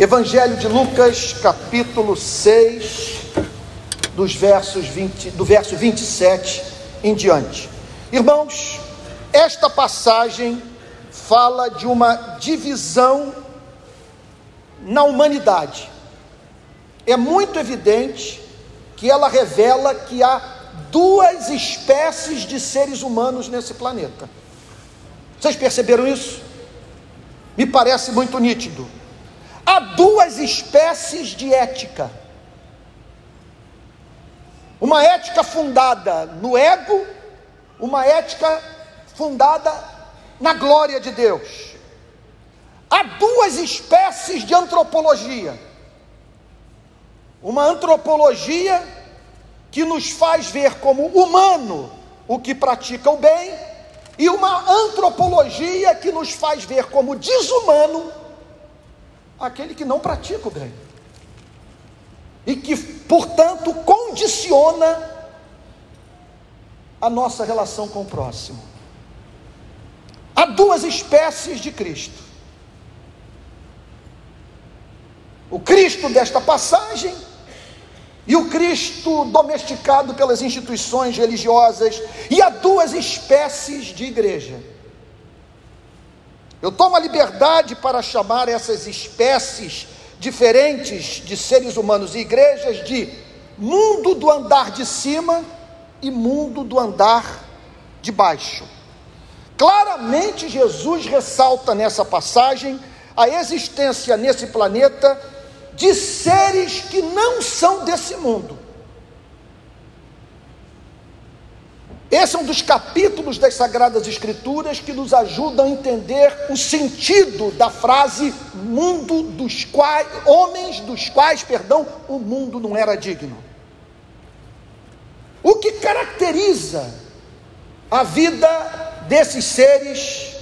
Evangelho de Lucas, capítulo 6, dos versos 20, do verso 27 em diante. Irmãos, esta passagem fala de uma divisão na humanidade. É muito evidente que ela revela que há duas espécies de seres humanos nesse planeta. Vocês perceberam isso? Me parece muito nítido Há duas espécies de ética: uma ética fundada no ego, uma ética fundada na glória de Deus. Há duas espécies de antropologia: uma antropologia que nos faz ver como humano o que pratica o bem, e uma antropologia que nos faz ver como desumano aquele que não pratica o bem. E que, portanto, condiciona a nossa relação com o próximo. Há duas espécies de Cristo. O Cristo desta passagem e o Cristo domesticado pelas instituições religiosas, e há duas espécies de igreja. Eu tomo a liberdade para chamar essas espécies diferentes de seres humanos e igrejas de mundo do andar de cima e mundo do andar de baixo. Claramente, Jesus ressalta nessa passagem a existência nesse planeta de seres que não são desse mundo. Esse é um dos capítulos das Sagradas Escrituras que nos ajudam a entender o sentido da frase mundo dos quais homens dos quais, perdão, o mundo não era digno. O que caracteriza a vida desses seres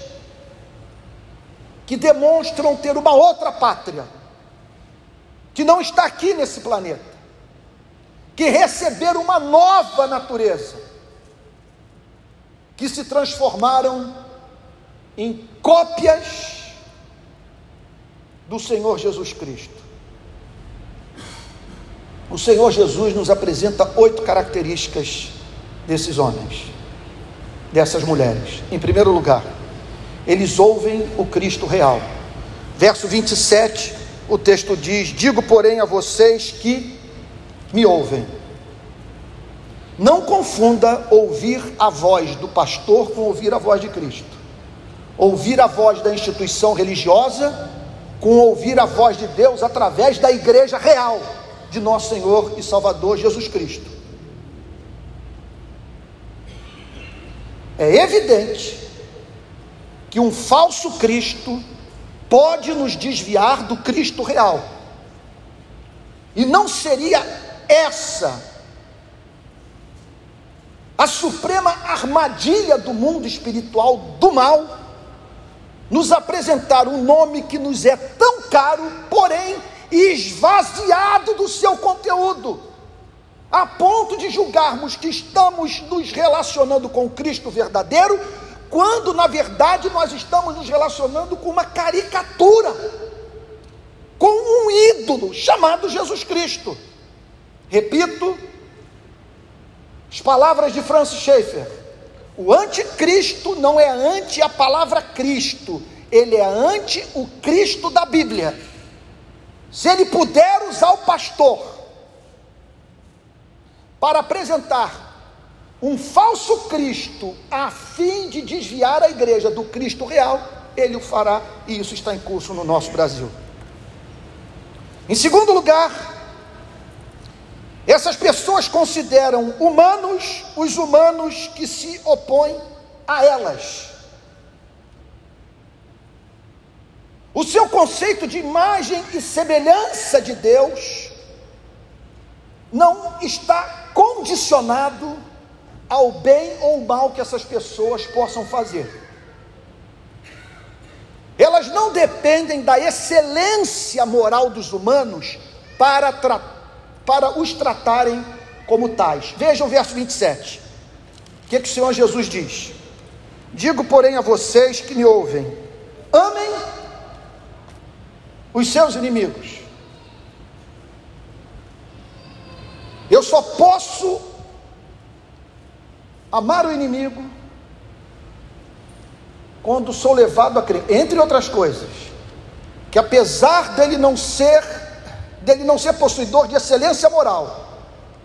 que demonstram ter uma outra pátria, que não está aqui nesse planeta, que receberam uma nova natureza que se transformaram em cópias do Senhor Jesus Cristo. O Senhor Jesus nos apresenta oito características desses homens, dessas mulheres. Em primeiro lugar, eles ouvem o Cristo real. Verso 27, o texto diz: Digo, porém, a vocês que me ouvem não confunda ouvir a voz do pastor com ouvir a voz de Cristo. Ouvir a voz da instituição religiosa com ouvir a voz de Deus através da igreja real de nosso Senhor e Salvador Jesus Cristo. É evidente que um falso Cristo pode nos desviar do Cristo real. E não seria essa a suprema armadilha do mundo espiritual do mal, nos apresentar um nome que nos é tão caro, porém esvaziado do seu conteúdo, a ponto de julgarmos que estamos nos relacionando com Cristo verdadeiro, quando na verdade nós estamos nos relacionando com uma caricatura, com um ídolo chamado Jesus Cristo. Repito, as palavras de Francis Schaeffer: o anticristo não é ante a palavra Cristo, ele é ante o Cristo da Bíblia. Se ele puder usar o pastor para apresentar um falso Cristo a fim de desviar a igreja do Cristo real, ele o fará e isso está em curso no nosso Brasil. Em segundo lugar, essas pessoas consideram humanos os humanos que se opõem a elas. O seu conceito de imagem e semelhança de Deus não está condicionado ao bem ou mal que essas pessoas possam fazer. Elas não dependem da excelência moral dos humanos para tratar para os tratarem como tais. Veja o verso 27. O que, que o Senhor Jesus diz? Digo, porém, a vocês que me ouvem: amem os seus inimigos. Eu só posso amar o inimigo quando sou levado a crer, entre outras coisas, que apesar dele não ser dele não ser possuidor de excelência moral,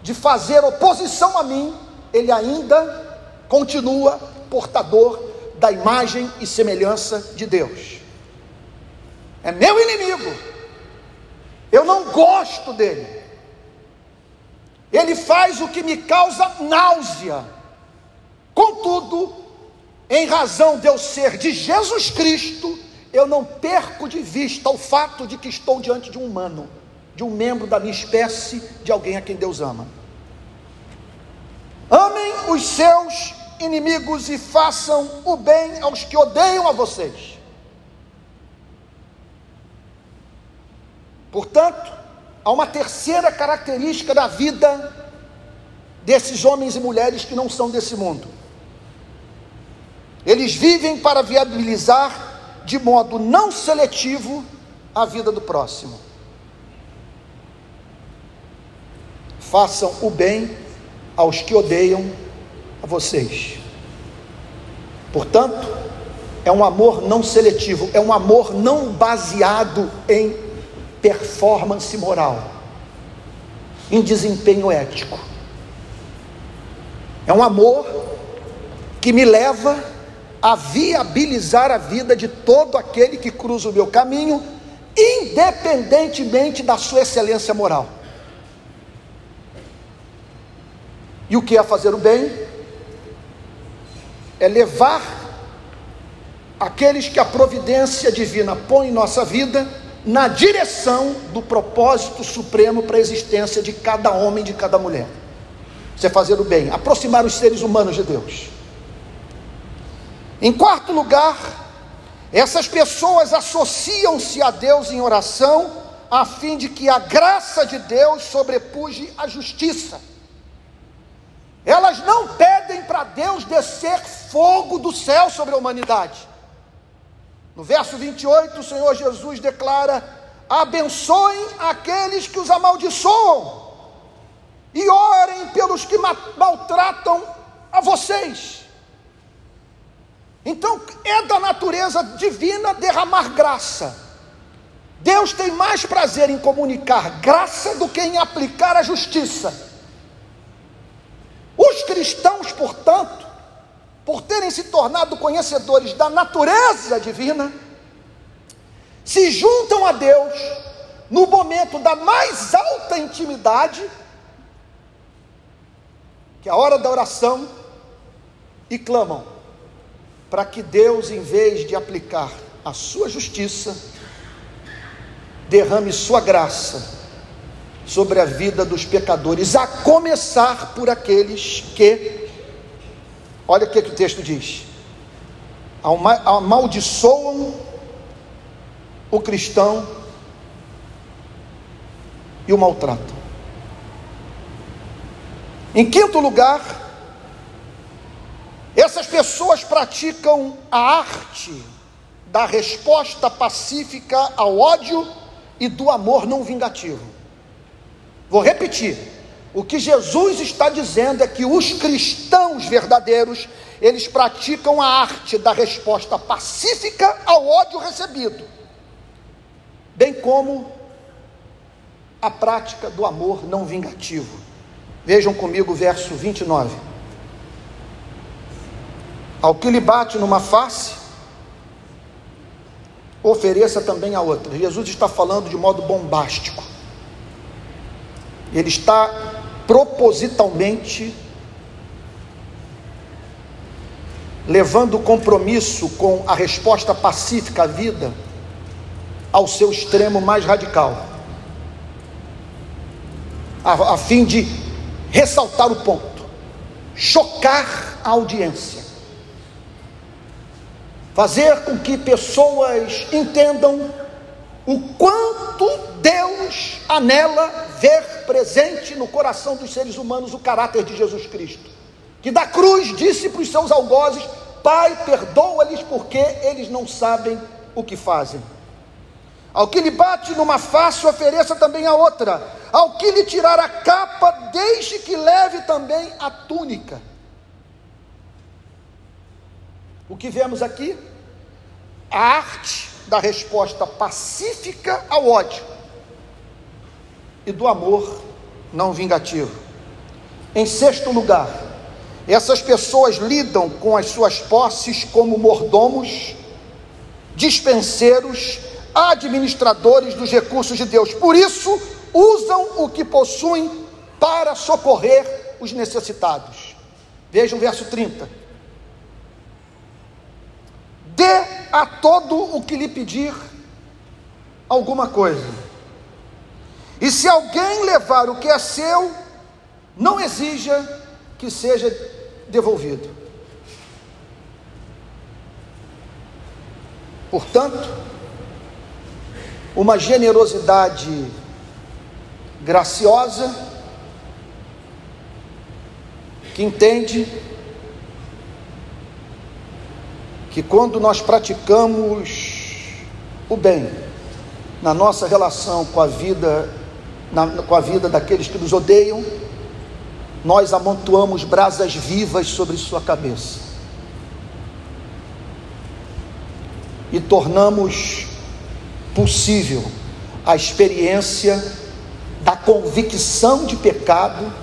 de fazer oposição a mim, ele ainda continua portador da imagem e semelhança de Deus. É meu inimigo. Eu não gosto dele. Ele faz o que me causa náusea. Contudo, em razão de eu ser de Jesus Cristo, eu não perco de vista o fato de que estou diante de um humano, de um membro da minha espécie, de alguém a quem Deus ama. Amem os seus inimigos e façam o bem aos que odeiam a vocês. Portanto, há uma terceira característica da vida desses homens e mulheres que não são desse mundo. Eles vivem para viabilizar de modo não seletivo a vida do próximo. Façam o bem aos que odeiam a vocês. Portanto, é um amor não seletivo, é um amor não baseado em performance moral, em desempenho ético. É um amor que me leva a viabilizar a vida de todo aquele que cruza o meu caminho, independentemente da sua excelência moral. E o que é fazer o bem? É levar aqueles que a providência divina põe em nossa vida na direção do propósito supremo para a existência de cada homem, de cada mulher. Isso é fazer o bem, aproximar os seres humanos de Deus. Em quarto lugar, essas pessoas associam-se a Deus em oração, a fim de que a graça de Deus sobrepuje a justiça. Elas não pedem para Deus descer fogo do céu sobre a humanidade. No verso 28, o Senhor Jesus declara: abençoem aqueles que os amaldiçoam, e orem pelos que maltratam a vocês. Então, é da natureza divina derramar graça. Deus tem mais prazer em comunicar graça do que em aplicar a justiça. Os cristãos, portanto, por terem se tornado conhecedores da natureza divina, se juntam a Deus no momento da mais alta intimidade, que é a hora da oração, e clamam para que Deus, em vez de aplicar a sua justiça, derrame sua graça sobre a vida dos pecadores, a começar por aqueles que, olha o que, que o texto diz: amaldiçoam o cristão e o maltratam. Em quinto lugar, essas pessoas praticam a arte da resposta pacífica ao ódio e do amor não vingativo. Vou repetir. O que Jesus está dizendo é que os cristãos verdadeiros, eles praticam a arte da resposta pacífica ao ódio recebido, bem como a prática do amor não vingativo. Vejam comigo o verso 29. Ao que lhe bate numa face, ofereça também a outra. Jesus está falando de modo bombástico. Ele está propositalmente levando o compromisso com a resposta pacífica à vida ao seu extremo mais radical, a, a fim de ressaltar o ponto, chocar a audiência, fazer com que pessoas entendam o quanto Deus anela ver presente no coração dos seres humanos o caráter de Jesus Cristo, que da cruz disse para os seus algozes: Pai, perdoa-lhes porque eles não sabem o que fazem. Ao que lhe bate numa face, ofereça também a outra. Ao que lhe tirar a capa, deixe que leve também a túnica. O que vemos aqui? A arte da resposta pacífica ao ódio e do amor não vingativo. Em sexto lugar, essas pessoas lidam com as suas posses como mordomos, dispenseiros, administradores dos recursos de Deus. Por isso, usam o que possuem para socorrer os necessitados. Veja o verso 30. Dê a todo o que lhe pedir alguma coisa. E se alguém levar o que é seu, não exija que seja devolvido. Portanto, uma generosidade graciosa, que entende que quando nós praticamos o bem na nossa relação com a vida, na, com a vida daqueles que nos odeiam, nós amontoamos brasas vivas sobre sua cabeça. E tornamos possível a experiência da convicção de pecado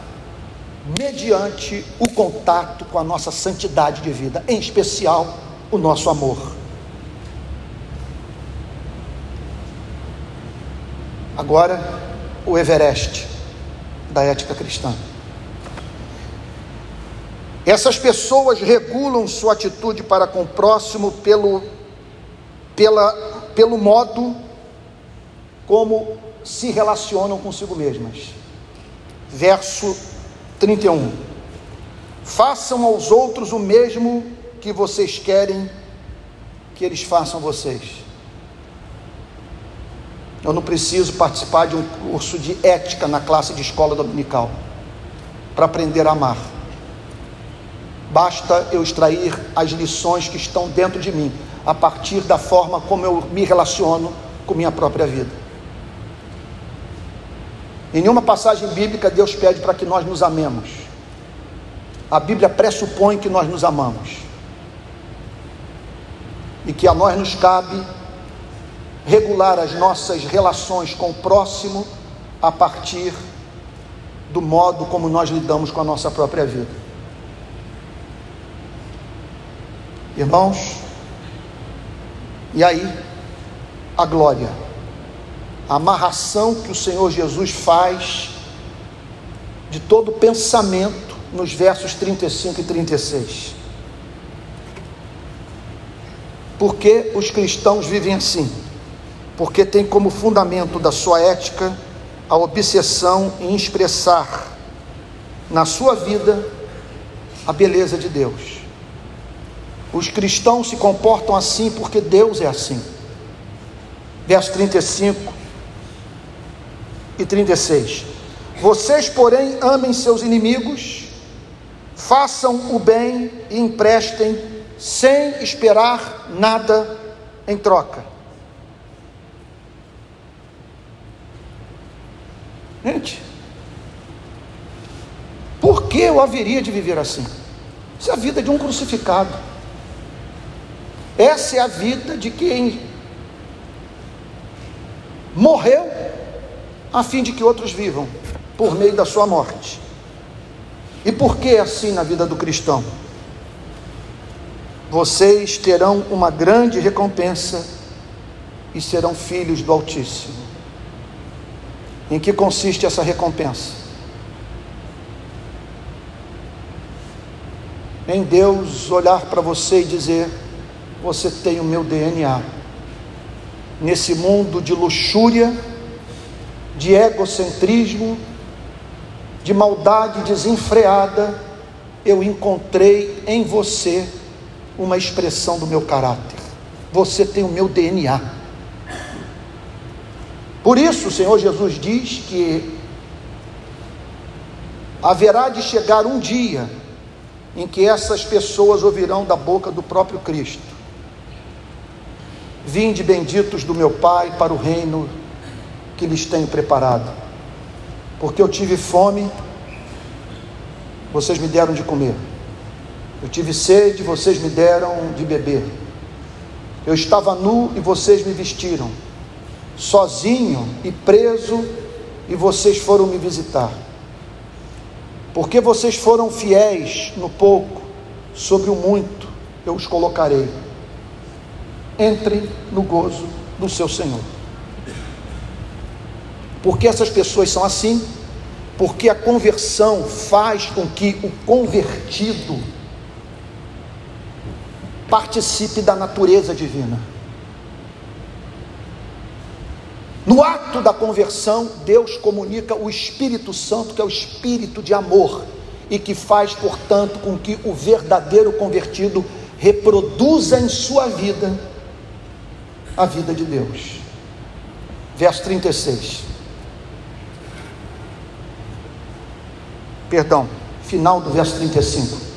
mediante o contato com a nossa santidade de vida, em especial o nosso amor. Agora, o Everest da ética cristã. Essas pessoas regulam sua atitude para com o próximo pelo, pela, pelo modo como se relacionam consigo mesmas. Verso 31. Façam aos outros o mesmo que vocês querem que eles façam vocês. Eu não preciso participar de um curso de ética na classe de escola dominical para aprender a amar. Basta eu extrair as lições que estão dentro de mim, a partir da forma como eu me relaciono com minha própria vida. Em nenhuma passagem bíblica Deus pede para que nós nos amemos. A Bíblia pressupõe que nós nos amamos. E que a nós nos cabe regular as nossas relações com o próximo a partir do modo como nós lidamos com a nossa própria vida. Irmãos, e aí a glória, a amarração que o Senhor Jesus faz de todo pensamento nos versos 35 e 36. Por que os cristãos vivem assim? Porque tem como fundamento da sua ética a obsessão em expressar na sua vida a beleza de Deus. Os cristãos se comportam assim porque Deus é assim. Verso 35 e 36. Vocês, porém, amem seus inimigos, façam o bem e emprestem, sem esperar nada em troca. Gente, por que eu haveria de viver assim? Isso é a vida de um crucificado. Essa é a vida de quem morreu a fim de que outros vivam por meio da sua morte. E por que assim na vida do cristão? Vocês terão uma grande recompensa e serão filhos do Altíssimo. Em que consiste essa recompensa? Em Deus olhar para você e dizer: você tem o meu DNA. Nesse mundo de luxúria, de egocentrismo, de maldade desenfreada, eu encontrei em você uma expressão do meu caráter. Você tem o meu DNA. Por isso, o Senhor Jesus diz que haverá de chegar um dia em que essas pessoas ouvirão da boca do próprio Cristo: Vinde benditos do meu Pai para o reino que lhes tenho preparado. Porque eu tive fome, vocês me deram de comer. Eu tive sede, vocês me deram de beber. Eu estava nu e vocês me vestiram. Sozinho e preso, e vocês foram me visitar. Porque vocês foram fiéis no pouco, sobre o muito eu os colocarei. Entrem no gozo do seu Senhor. Porque essas pessoas são assim? Porque a conversão faz com que o convertido participe da natureza divina. No ato da conversão, Deus comunica o Espírito Santo, que é o espírito de amor, e que faz, portanto, com que o verdadeiro convertido reproduza em sua vida a vida de Deus. Verso 36. Perdão, final do verso 35.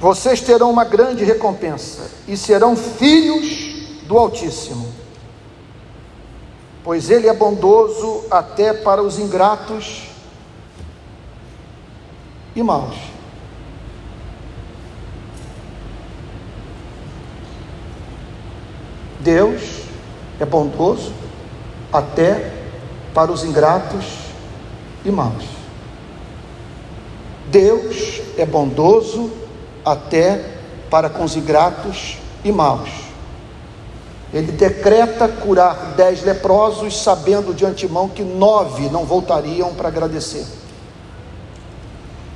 Vocês terão uma grande recompensa e serão filhos do Altíssimo pois ele é bondoso até para os ingratos e maus. Deus é bondoso até para os ingratos e maus. Deus é bondoso até para com os ingratos e maus. Ele decreta curar dez leprosos, sabendo de antemão que nove não voltariam para agradecer.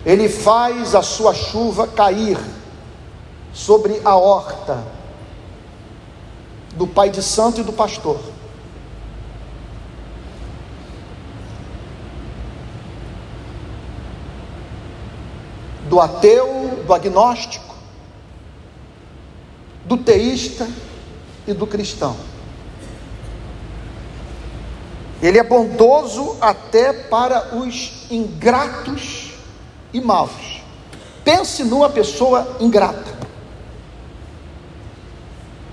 Ele faz a sua chuva cair sobre a horta do pai de santo e do pastor. Do ateu, do agnóstico, do teísta, e do cristão. Ele é bondoso até para os ingratos e maus. Pense numa pessoa ingrata,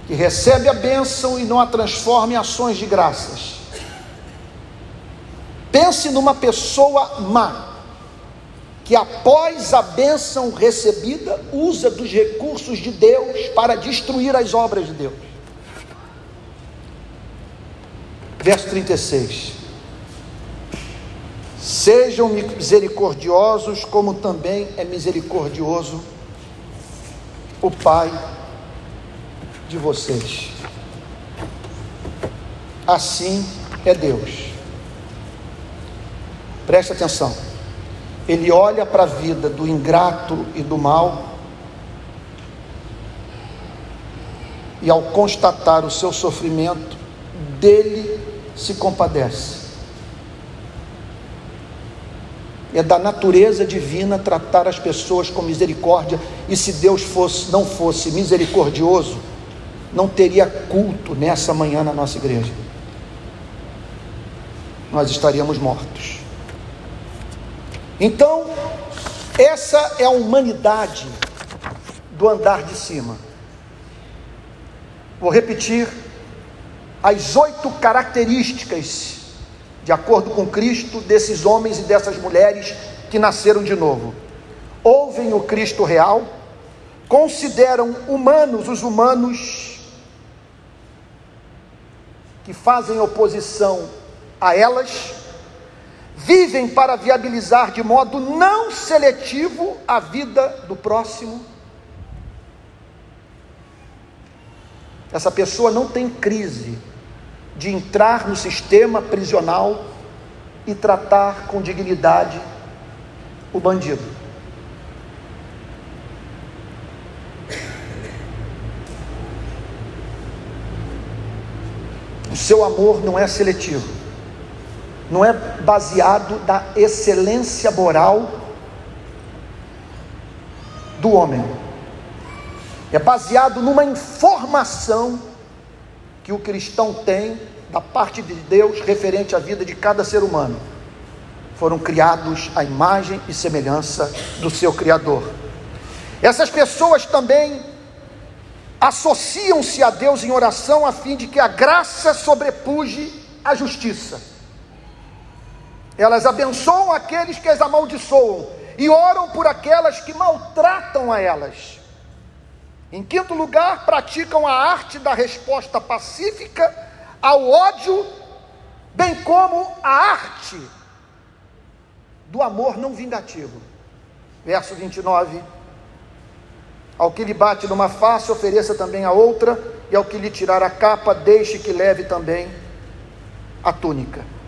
que recebe a bênção e não a transforma em ações de graças. Pense numa pessoa má, que após a bênção recebida, usa dos recursos de Deus para destruir as obras de Deus. Verso 36. Sejam misericordiosos, como também é misericordioso o Pai de vocês. Assim é Deus. Preste atenção. Ele olha para a vida do ingrato e do mal, e ao constatar o seu sofrimento, dele se compadece. É da natureza divina tratar as pessoas com misericórdia, e se Deus fosse, não fosse misericordioso, não teria culto nessa manhã na nossa igreja. Nós estaríamos mortos. Então, essa é a humanidade do andar de cima. Vou repetir as oito características, de acordo com Cristo, desses homens e dessas mulheres que nasceram de novo. Ouvem o Cristo real, consideram humanos os humanos que fazem oposição a elas, vivem para viabilizar de modo não seletivo a vida do próximo. Essa pessoa não tem crise de entrar no sistema prisional e tratar com dignidade o bandido. O seu amor não é seletivo, não é baseado na excelência moral do homem, é baseado numa informação que o cristão tem da parte de Deus referente à vida de cada ser humano. Foram criados à imagem e semelhança do seu Criador. Essas pessoas também associam-se a Deus em oração a fim de que a graça sobrepuje a justiça. Elas abençoam aqueles que as amaldiçoam e oram por aquelas que maltratam a elas. Em quinto lugar, praticam a arte da resposta pacífica ao ódio, bem como a arte do amor não vingativo. Verso 29. Ao que lhe bate numa face, ofereça também a outra, e ao que lhe tirar a capa, deixe que leve também a túnica.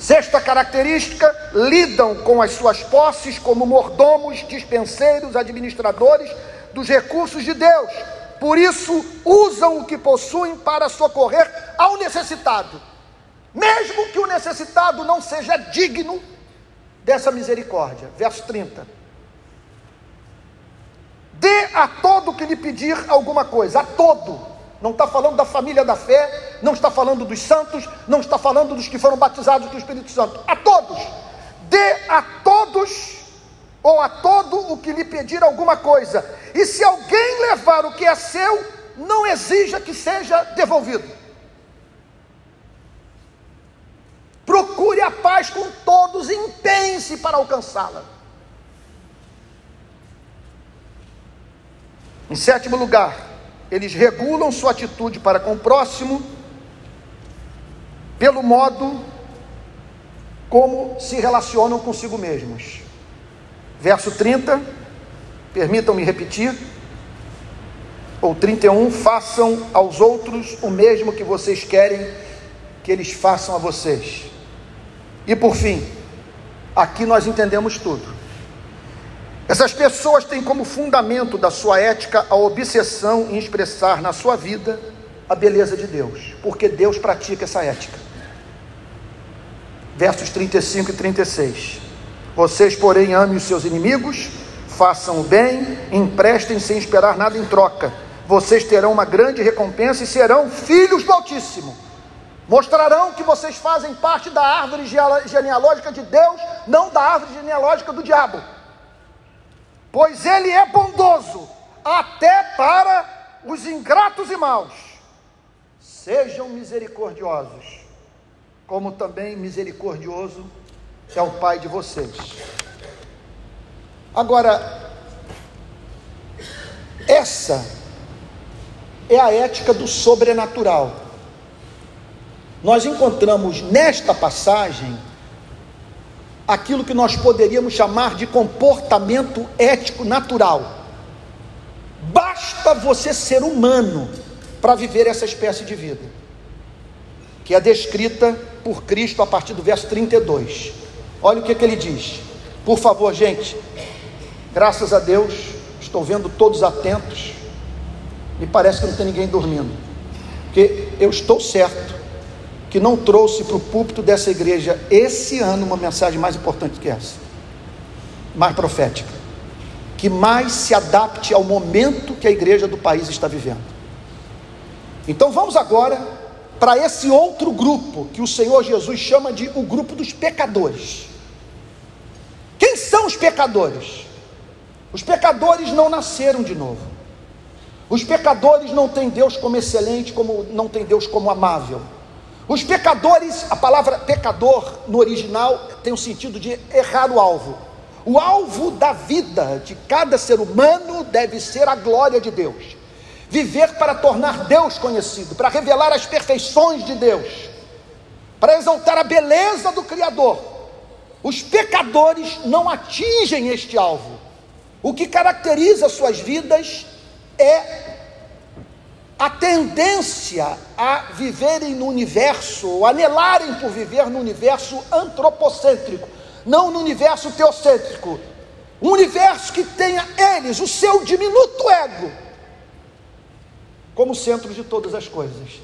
Sexta característica: lidam com as suas posses como mordomos, dispenseiros, administradores dos recursos de Deus. Por isso, usam o que possuem para socorrer ao necessitado, mesmo que o necessitado não seja digno dessa misericórdia. Verso 30. Dê a todo que lhe pedir alguma coisa, a todo não está falando da família da fé, não está falando dos santos, não está falando dos que foram batizados do Espírito Santo. A todos, dê a todos ou a todo o que lhe pedir alguma coisa. E se alguém levar o que é seu, não exija que seja devolvido. Procure a paz com todos e empenhe-se para alcançá-la. Em sétimo lugar, eles regulam sua atitude para com o próximo pelo modo como se relacionam consigo mesmos. Verso 30, permitam-me repetir, ou 31, façam aos outros o mesmo que vocês querem que eles façam a vocês. E por fim, aqui nós entendemos tudo. Essas pessoas têm como fundamento da sua ética a obsessão em expressar na sua vida a beleza de Deus, porque Deus pratica essa ética. Versos 35 e 36. Vocês, porém, amem os seus inimigos, façam o bem, emprestem sem esperar nada em troca. Vocês terão uma grande recompensa e serão filhos do Altíssimo. Mostrarão que vocês fazem parte da árvore genealógica de Deus, não da árvore genealógica do diabo pois ele é bondoso até para os ingratos e maus. Sejam misericordiosos, como também misericordioso é o Pai de vocês. Agora, essa é a ética do sobrenatural. Nós encontramos nesta passagem aquilo que nós poderíamos chamar de comportamento ético natural. Basta você ser humano para viver essa espécie de vida, que é descrita por Cristo a partir do verso 32. Olha o que, que ele diz. Por favor, gente, graças a Deus, estou vendo todos atentos, me parece que não tem ninguém dormindo, porque eu estou certo que não trouxe para o púlpito dessa igreja esse ano uma mensagem mais importante que essa, mais profética, que mais se adapte ao momento que a igreja do país está vivendo. Então vamos agora para esse outro grupo que o Senhor Jesus chama de o grupo dos pecadores. Quem são os pecadores? Os pecadores não nasceram de novo. Os pecadores não têm Deus como excelente, como não tem Deus como amável. Os pecadores, a palavra pecador no original tem o sentido de errar o alvo. O alvo da vida de cada ser humano deve ser a glória de Deus. Viver para tornar Deus conhecido, para revelar as perfeições de Deus, para exaltar a beleza do Criador. Os pecadores não atingem este alvo. O que caracteriza suas vidas é a tendência a viverem no universo, ou anelarem por viver no universo antropocêntrico, não no universo teocêntrico. Um universo que tenha eles, o seu diminuto ego, como centro de todas as coisas.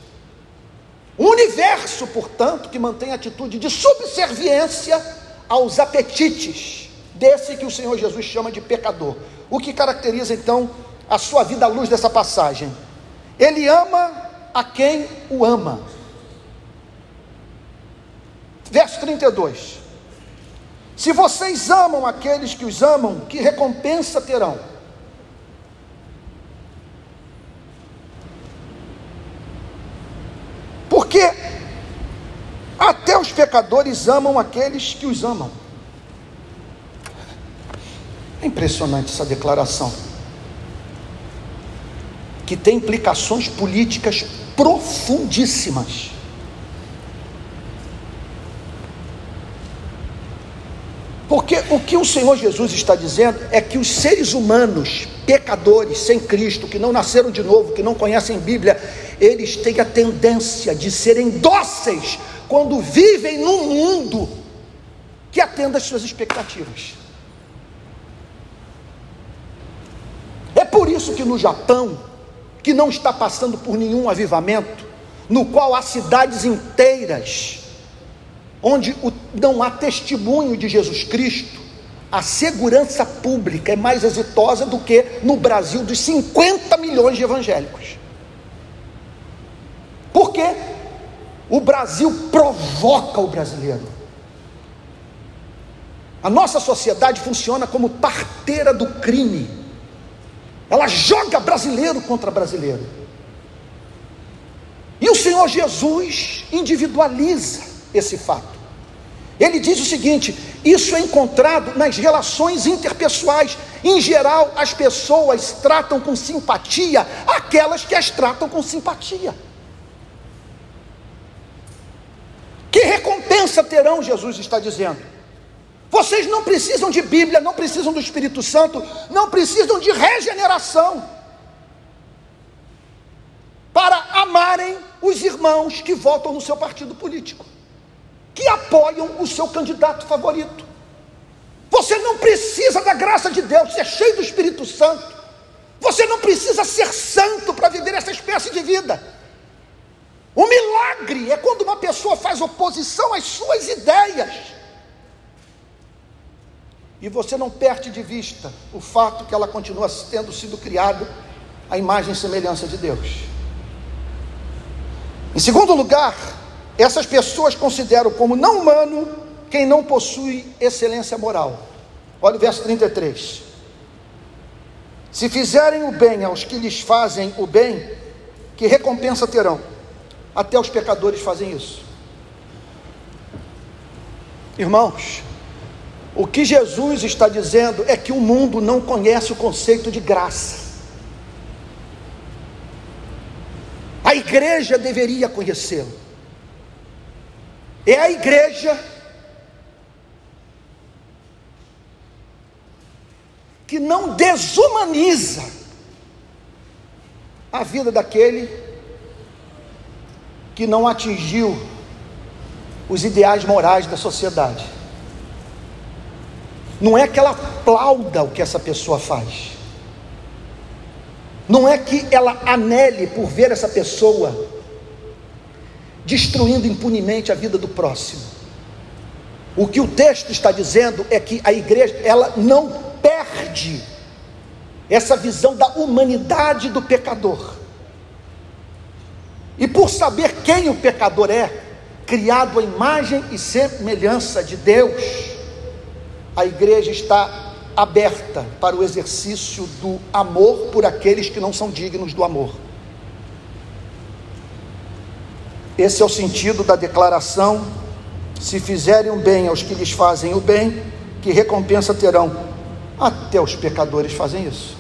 Um universo, portanto, que mantém atitude de subserviência aos apetites desse que o Senhor Jesus chama de pecador. O que caracteriza então a sua vida à luz dessa passagem? Ele ama a quem o ama. Verso 32. Se vocês amam aqueles que os amam, que recompensa terão? Porque até os pecadores amam aqueles que os amam. É impressionante essa declaração que tem implicações políticas profundíssimas. Porque o que o Senhor Jesus está dizendo é que os seres humanos, pecadores, sem Cristo, que não nasceram de novo, que não conhecem Bíblia, eles têm a tendência de serem dóceis quando vivem num mundo que atenda às suas expectativas. É por isso que no Japão, que não está passando por nenhum avivamento, no qual há cidades inteiras onde não há testemunho de Jesus Cristo, a segurança pública é mais exitosa do que no Brasil dos 50 milhões de evangélicos. Por quê? O Brasil provoca o brasileiro. A nossa sociedade funciona como parteira do crime. Ela joga brasileiro contra brasileiro. E o Senhor Jesus individualiza esse fato. Ele diz o seguinte: isso é encontrado nas relações interpessoais. Em geral, as pessoas tratam com simpatia aquelas que as tratam com simpatia. Que recompensa terão, Jesus está dizendo? Vocês não precisam de Bíblia, não precisam do Espírito Santo, não precisam de regeneração para amarem os irmãos que votam no seu partido político, que apoiam o seu candidato favorito. Você não precisa da graça de Deus, você é cheio do Espírito Santo. Você não precisa ser santo para viver essa espécie de vida. O milagre é quando uma pessoa faz oposição às suas ideias. E você não perde de vista o fato que ela continua tendo sido criada à imagem e semelhança de Deus. Em segundo lugar, essas pessoas consideram como não humano quem não possui excelência moral. Olha o verso 33. Se fizerem o bem aos que lhes fazem o bem, que recompensa terão? Até os pecadores fazem isso. Irmãos, o que Jesus está dizendo é que o mundo não conhece o conceito de graça. A igreja deveria conhecê-lo. É a igreja que não desumaniza a vida daquele que não atingiu os ideais morais da sociedade. Não é que ela aplauda o que essa pessoa faz. Não é que ela anele por ver essa pessoa destruindo impunemente a vida do próximo. O que o texto está dizendo é que a igreja, ela não perde essa visão da humanidade do pecador. E por saber quem o pecador é, criado à imagem e semelhança de Deus, a igreja está aberta para o exercício do amor por aqueles que não são dignos do amor. Esse é o sentido da declaração: se fizerem o bem aos que lhes fazem o bem, que recompensa terão? Até os pecadores fazem isso.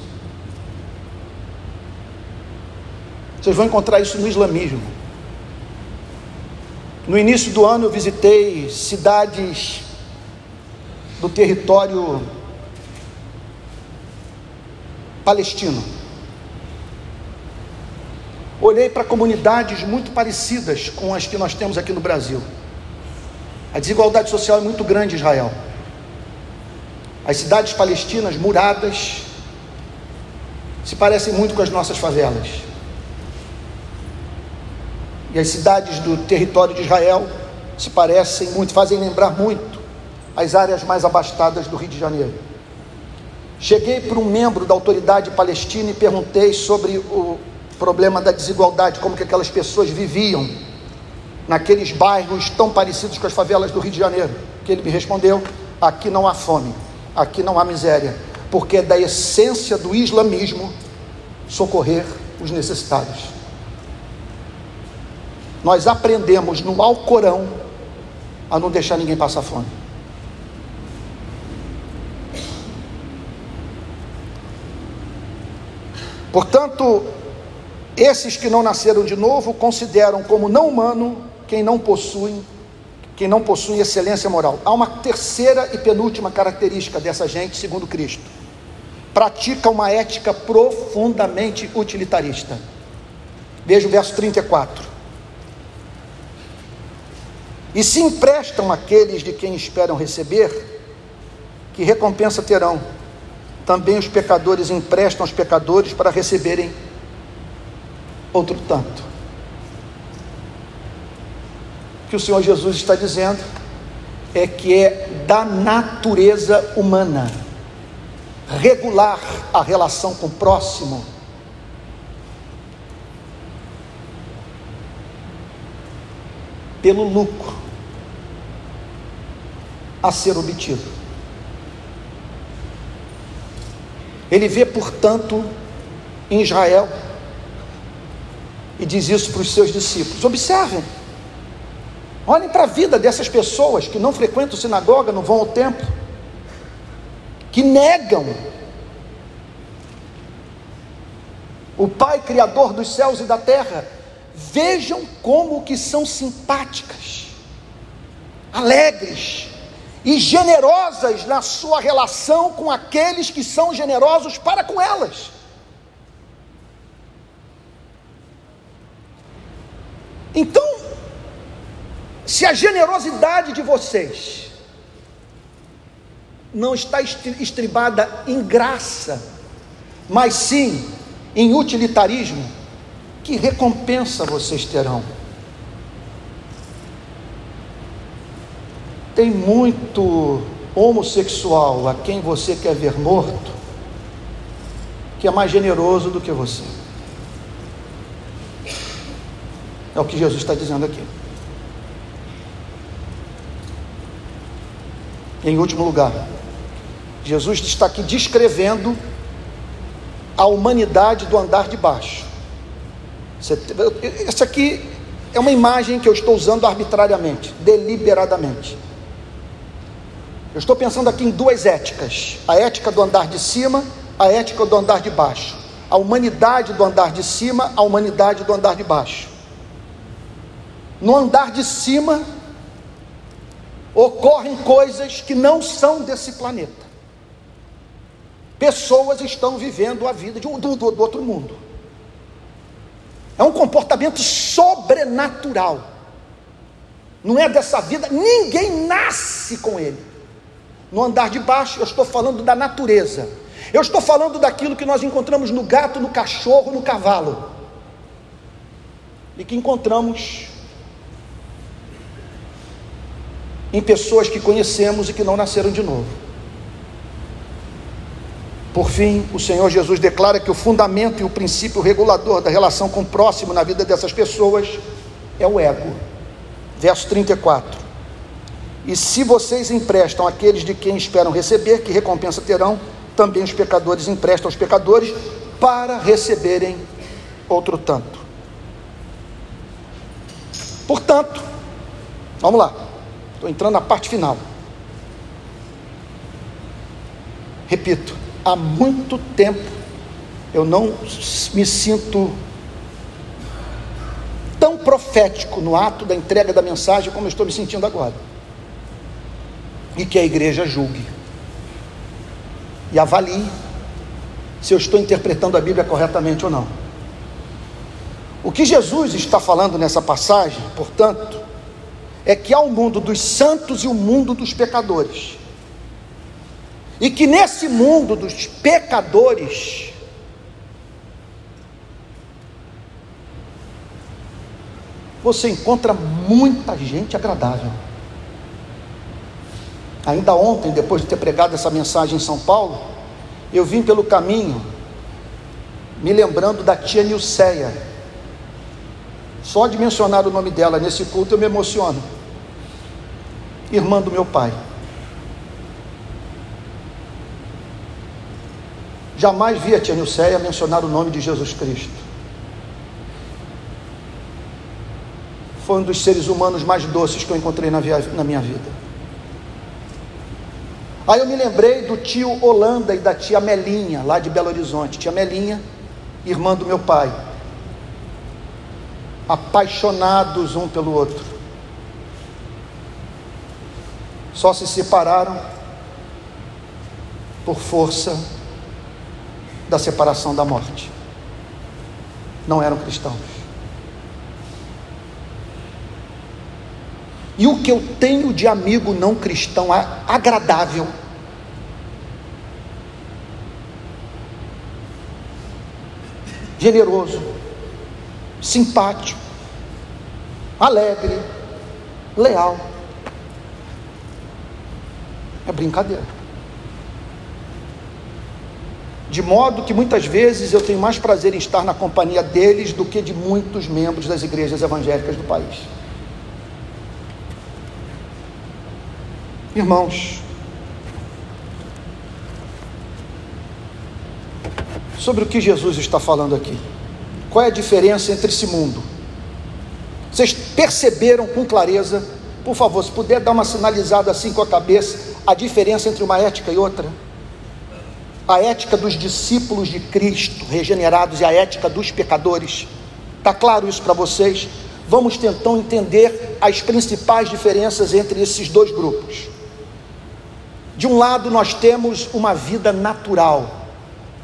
Vocês vão encontrar isso no islamismo. No início do ano eu visitei cidades do território palestino. Olhei para comunidades muito parecidas com as que nós temos aqui no Brasil. A desigualdade social é muito grande em Israel. As cidades palestinas muradas se parecem muito com as nossas favelas. E as cidades do território de Israel se parecem muito, fazem lembrar muito as áreas mais abastadas do Rio de Janeiro. Cheguei para um membro da autoridade palestina e perguntei sobre o problema da desigualdade, como que aquelas pessoas viviam naqueles bairros tão parecidos com as favelas do Rio de Janeiro. Que ele me respondeu: aqui não há fome, aqui não há miséria, porque é da essência do islamismo socorrer os necessitados nós aprendemos no Alcorão a não deixar ninguém passar fome. Portanto, esses que não nasceram de novo consideram como não humano quem não possui quem não possui excelência moral. Há uma terceira e penúltima característica dessa gente, segundo Cristo. Pratica uma ética profundamente utilitarista. Veja o verso 34. E se emprestam aqueles de quem esperam receber, que recompensa terão? Também os pecadores emprestam aos pecadores para receberem outro tanto. O que o Senhor Jesus está dizendo é que é da natureza humana regular a relação com o próximo. Pelo lucro a ser obtido. Ele vê, portanto, em Israel e diz isso para os seus discípulos: observem, olhem para a vida dessas pessoas que não frequentam sinagoga, não vão ao templo, que negam o Pai Criador dos céus e da terra. Vejam como que são simpáticas, alegres e generosas na sua relação com aqueles que são generosos para com elas. Então, se a generosidade de vocês não está estribada em graça, mas sim em utilitarismo, que recompensa vocês terão? Tem muito homossexual a quem você quer ver morto, que é mais generoso do que você. É o que Jesus está dizendo aqui. Em último lugar, Jesus está aqui descrevendo a humanidade do andar de baixo. Essa aqui é uma imagem que eu estou usando arbitrariamente, deliberadamente. Eu estou pensando aqui em duas éticas: a ética do andar de cima, a ética do andar de baixo. A humanidade do andar de cima, a humanidade do andar de baixo no andar de cima, ocorrem coisas que não são desse planeta. Pessoas estão vivendo a vida de, do, do, do outro mundo. É um comportamento sobrenatural. Não é dessa vida, ninguém nasce com ele. No andar de baixo, eu estou falando da natureza. Eu estou falando daquilo que nós encontramos no gato, no cachorro, no cavalo. E que encontramos em pessoas que conhecemos e que não nasceram de novo. Por fim, o Senhor Jesus declara que o fundamento e o princípio regulador da relação com o próximo na vida dessas pessoas é o ego. Verso 34. E se vocês emprestam àqueles de quem esperam receber, que recompensa terão? Também os pecadores emprestam aos pecadores para receberem outro tanto. Portanto, vamos lá. Estou entrando na parte final. Repito, há muito tempo eu não me sinto tão profético no ato da entrega da mensagem como estou me sentindo agora. E que a igreja julgue e avalie se eu estou interpretando a Bíblia corretamente ou não. O que Jesus está falando nessa passagem, portanto, é que há o um mundo dos santos e o um mundo dos pecadores. E que nesse mundo dos pecadores, você encontra muita gente agradável. Ainda ontem, depois de ter pregado essa mensagem em São Paulo, eu vim pelo caminho, me lembrando da tia Nilceia. Só de mencionar o nome dela nesse culto eu me emociono irmã do meu pai. Jamais vi a tia Nilceia mencionar o nome de Jesus Cristo. foi um dos seres humanos mais doces que eu encontrei na, via, na minha vida. Aí eu me lembrei do tio Holanda e da tia Melinha, lá de Belo Horizonte. Tia Melinha, irmã do meu pai. Apaixonados um pelo outro. Só se separaram por força da separação da morte. Não eram cristãos. E o que eu tenho de amigo não cristão agradável, generoso, simpático, alegre, leal. É brincadeira. De modo que muitas vezes eu tenho mais prazer em estar na companhia deles do que de muitos membros das igrejas evangélicas do país. Irmãos, sobre o que Jesus está falando aqui. Qual é a diferença entre esse mundo? Vocês perceberam com clareza, por favor, se puder dar uma sinalizada assim com a cabeça, a diferença entre uma ética e outra? A ética dos discípulos de Cristo regenerados e a ética dos pecadores. Está claro isso para vocês? Vamos tentar entender as principais diferenças entre esses dois grupos. De um lado, nós temos uma vida natural,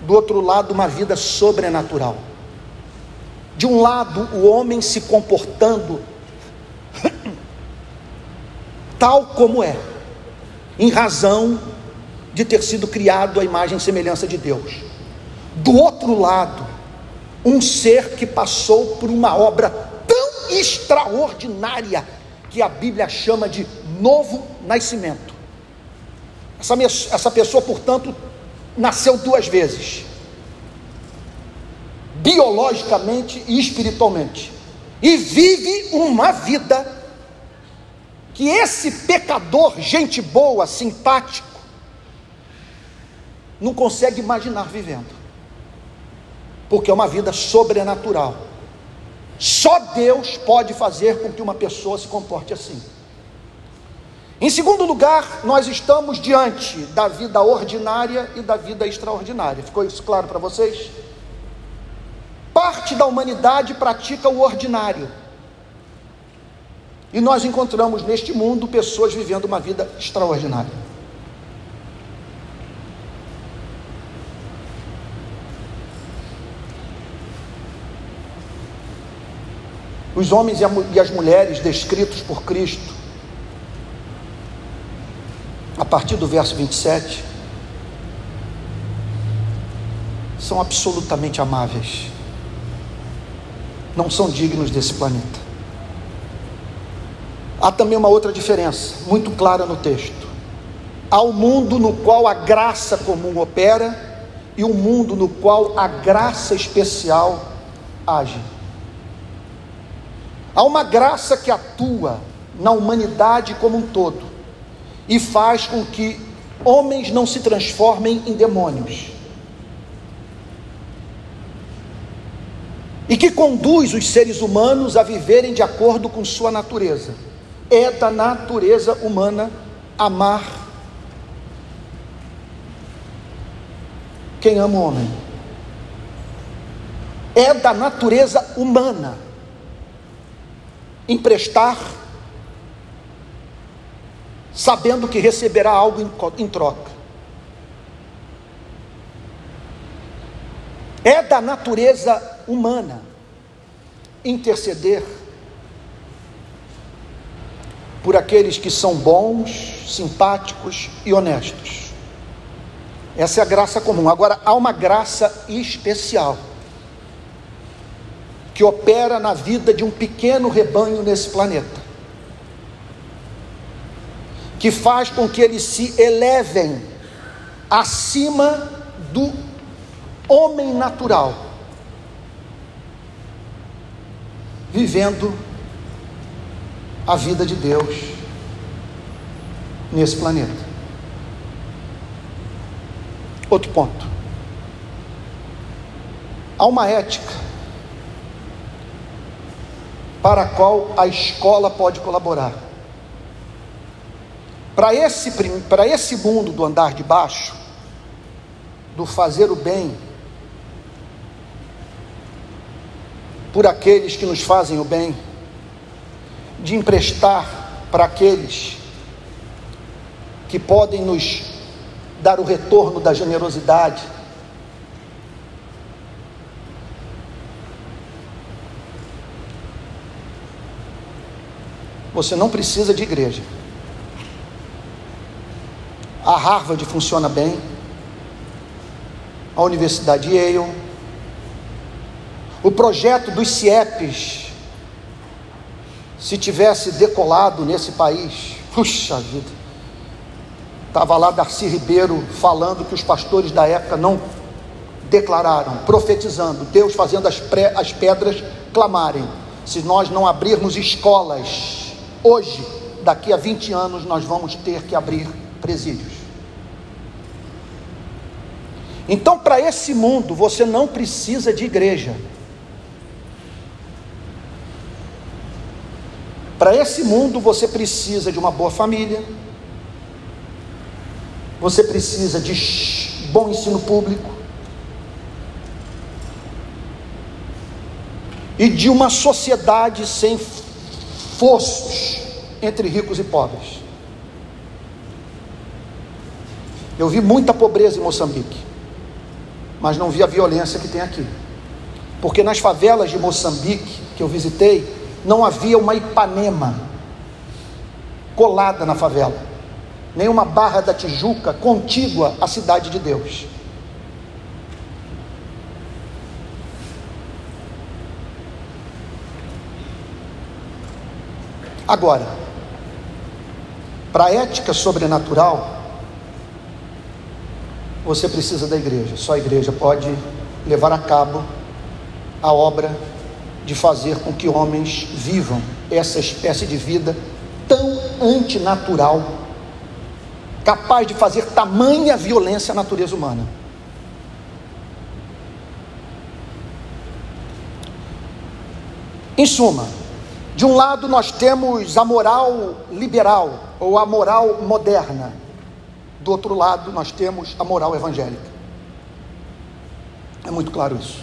do outro lado, uma vida sobrenatural. De um lado, o homem se comportando tal como é, em razão de ter sido criado à imagem e semelhança de Deus. Do outro lado, um ser que passou por uma obra tão extraordinária que a Bíblia chama de novo nascimento. Essa, essa pessoa, portanto, nasceu duas vezes, biologicamente e espiritualmente, e vive uma vida que esse pecador, gente boa, simpático, não consegue imaginar vivendo, porque é uma vida sobrenatural. Só Deus pode fazer com que uma pessoa se comporte assim. Em segundo lugar, nós estamos diante da vida ordinária e da vida extraordinária. Ficou isso claro para vocês? Parte da humanidade pratica o ordinário. E nós encontramos neste mundo pessoas vivendo uma vida extraordinária. Os homens e as mulheres descritos por Cristo a partir do verso 27, são absolutamente amáveis, não são dignos desse planeta. Há também uma outra diferença, muito clara no texto. Há um mundo no qual a graça comum opera e um mundo no qual a graça especial age. Há uma graça que atua na humanidade como um todo, e faz com que homens não se transformem em demônios. E que conduz os seres humanos a viverem de acordo com sua natureza. É da natureza humana amar quem ama o homem. É da natureza humana emprestar sabendo que receberá algo em, troca. É da natureza humana interceder por aqueles que são bons, simpáticos e honestos. Essa é a graça comum. Agora, há uma graça especial que opera na vida de um pequeno rebanho nesse planeta que faz com que eles se elevem acima do homem natural, vivendo a vida de Deus nesse planeta. Outro ponto. Há uma ética para a qual a escola pode colaborar. Para esse, esse mundo do andar de baixo, do fazer o bem, por aqueles que nos fazem o bem, de emprestar para aqueles que podem nos dar o retorno da generosidade. Você não precisa de igreja. A Harvard funciona bem, a Universidade Yale, o projeto dos CIEPs, se tivesse decolado nesse país, puxa vida, estava lá Darcy Ribeiro falando que os pastores da época não declararam, profetizando, Deus fazendo as, pré, as pedras clamarem. Se nós não abrirmos escolas hoje, daqui a 20 anos, nós vamos ter que abrir presídios. Então, para esse mundo, você não precisa de igreja. Para esse mundo, você precisa de uma boa família, você precisa de bom ensino público e de uma sociedade sem fossos entre ricos e pobres. Eu vi muita pobreza em Moçambique, mas não vi a violência que tem aqui. Porque nas favelas de Moçambique que eu visitei, não havia uma Ipanema colada na favela nenhuma barra da Tijuca contígua à cidade de Deus. Agora, para a ética sobrenatural, você precisa da igreja. Só a igreja pode levar a cabo a obra de fazer com que homens vivam essa espécie de vida tão antinatural capaz de fazer tamanha violência à natureza humana. Em suma, de um lado nós temos a moral liberal ou a moral moderna, do outro lado nós temos a moral evangélica. É muito claro isso.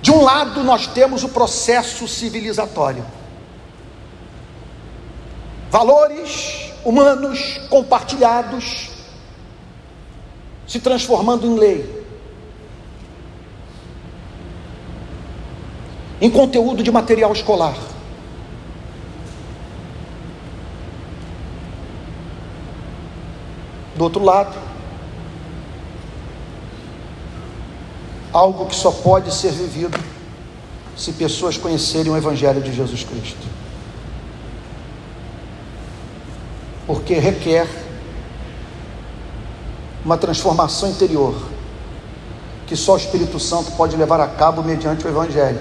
De um lado nós temos o processo civilizatório. Valores humanos compartilhados, se transformando em lei, em conteúdo de material escolar. Do outro lado, algo que só pode ser vivido se pessoas conhecerem o Evangelho de Jesus Cristo. porque requer uma transformação interior que só o Espírito Santo pode levar a cabo mediante o Evangelho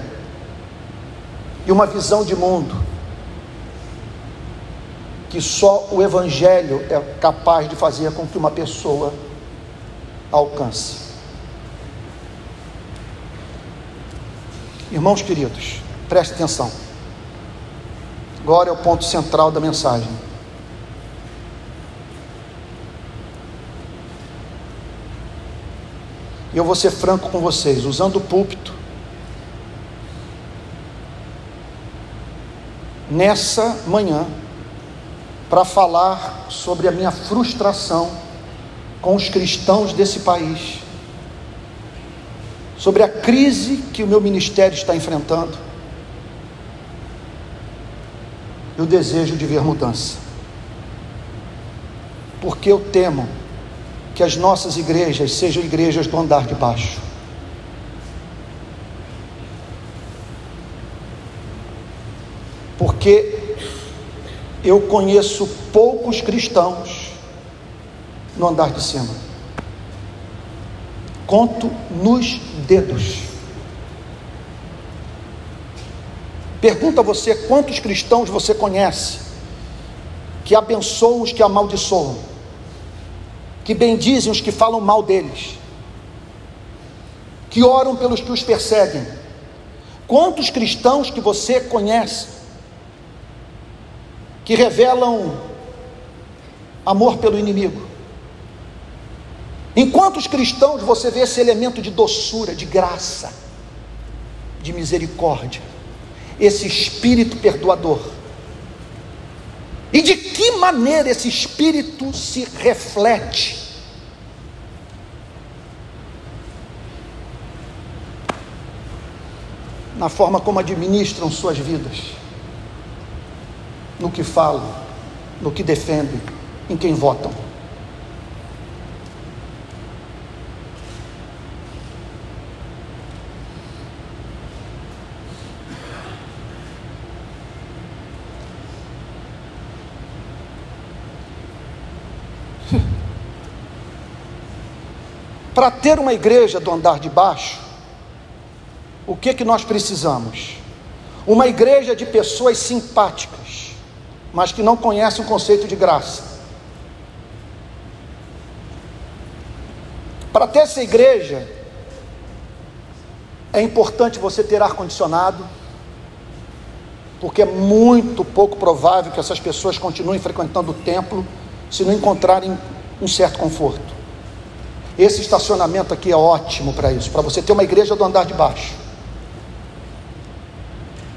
e uma visão de mundo que só o Evangelho é capaz de fazer com que uma pessoa alcance. Irmãos queridos, preste atenção. Agora é o ponto central da mensagem. E eu vou ser franco com vocês, usando o púlpito, nessa manhã, para falar sobre a minha frustração com os cristãos desse país, sobre a crise que o meu ministério está enfrentando, e o desejo de ver mudança, porque eu temo que as nossas igrejas sejam igrejas do andar de baixo. Porque eu conheço poucos cristãos no andar de cima. Conto nos dedos. Pergunta a você quantos cristãos você conhece que abençoam os que amaldiçoam que bendizem os que falam mal deles, que oram pelos que os perseguem. Quantos cristãos que você conhece que revelam amor pelo inimigo? Em quantos cristãos você vê esse elemento de doçura, de graça, de misericórdia, esse espírito perdoador? E de que maneira esse espírito se reflete na forma como administram suas vidas, no que falam, no que defendem, em quem votam. Para ter uma igreja do andar de baixo, o que que nós precisamos? Uma igreja de pessoas simpáticas, mas que não conhecem o conceito de graça. Para ter essa igreja, é importante você ter ar-condicionado, porque é muito pouco provável que essas pessoas continuem frequentando o templo se não encontrarem um certo conforto. Esse estacionamento aqui é ótimo para isso, para você ter uma igreja do andar de baixo.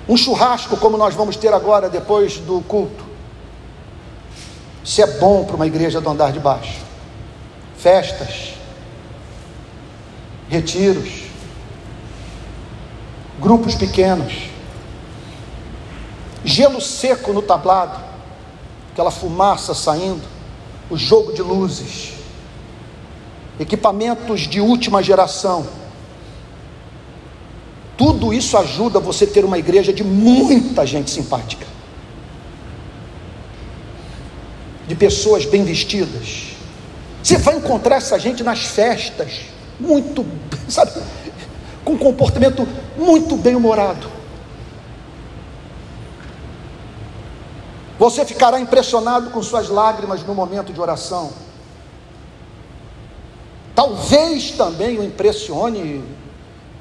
Um churrasco, como nós vamos ter agora, depois do culto. Isso é bom para uma igreja do andar de baixo. Festas, retiros, grupos pequenos, gelo seco no tablado, aquela fumaça saindo, o jogo de luzes, equipamentos de última geração tudo isso ajuda você ter uma igreja de muita gente simpática, de pessoas bem vestidas. Você vai encontrar essa gente nas festas, muito, sabe, com comportamento muito bem humorado. Você ficará impressionado com suas lágrimas no momento de oração. Talvez também o impressione